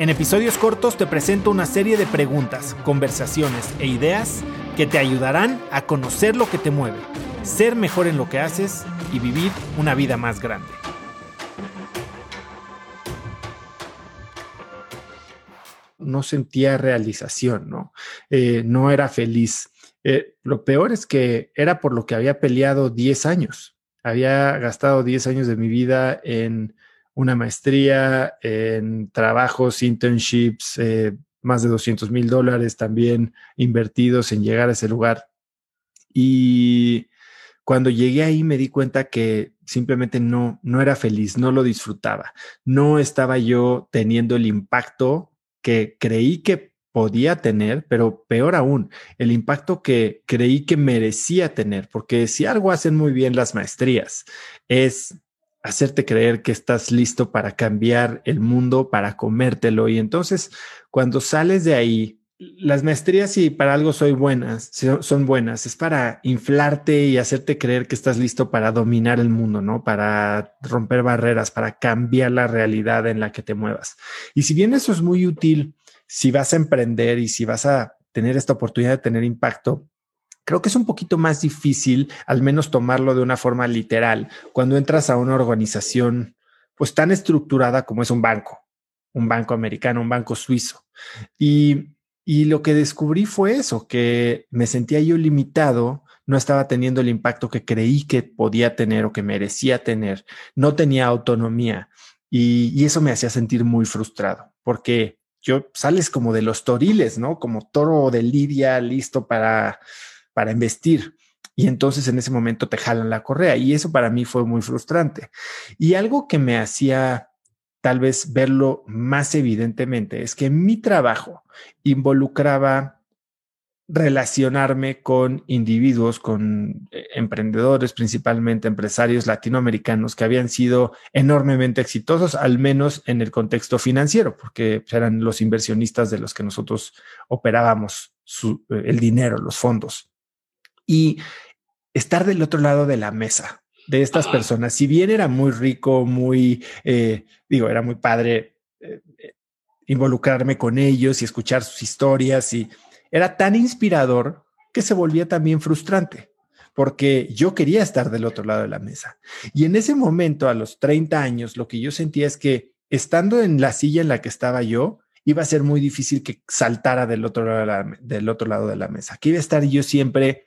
En episodios cortos te presento una serie de preguntas, conversaciones e ideas que te ayudarán a conocer lo que te mueve, ser mejor en lo que haces y vivir una vida más grande. No sentía realización, ¿no? Eh, no era feliz. Eh, lo peor es que era por lo que había peleado 10 años. Había gastado 10 años de mi vida en una maestría en trabajos, internships, eh, más de 200 mil dólares también invertidos en llegar a ese lugar. Y cuando llegué ahí me di cuenta que simplemente no, no era feliz, no lo disfrutaba, no estaba yo teniendo el impacto que creí que podía tener, pero peor aún, el impacto que creí que merecía tener, porque si algo hacen muy bien las maestrías es hacerte creer que estás listo para cambiar el mundo, para comértelo. Y entonces, cuando sales de ahí, las maestrías, y para algo soy buenas, son buenas, es para inflarte y hacerte creer que estás listo para dominar el mundo, ¿no? Para romper barreras, para cambiar la realidad en la que te muevas. Y si bien eso es muy útil, si vas a emprender y si vas a tener esta oportunidad de tener impacto, Creo que es un poquito más difícil, al menos tomarlo de una forma literal, cuando entras a una organización pues tan estructurada como es un banco, un banco americano, un banco suizo. Y, y lo que descubrí fue eso, que me sentía yo limitado, no estaba teniendo el impacto que creí que podía tener o que merecía tener, no tenía autonomía y, y eso me hacía sentir muy frustrado porque yo sales como de los toriles, ¿no? Como toro de lidia listo para para investir. Y entonces en ese momento te jalan la correa. Y eso para mí fue muy frustrante. Y algo que me hacía tal vez verlo más evidentemente es que mi trabajo involucraba relacionarme con individuos, con eh, emprendedores, principalmente empresarios latinoamericanos que habían sido enormemente exitosos, al menos en el contexto financiero, porque eran los inversionistas de los que nosotros operábamos eh, el dinero, los fondos y estar del otro lado de la mesa de estas personas. Si bien era muy rico, muy, eh, digo, era muy padre eh, eh, involucrarme con ellos y escuchar sus historias y era tan inspirador que se volvía también frustrante porque yo quería estar del otro lado de la mesa. Y en ese momento, a los 30 años, lo que yo sentía es que estando en la silla en la que estaba yo, iba a ser muy difícil que saltara del otro lado de la, del otro lado de la mesa. Que iba a estar yo siempre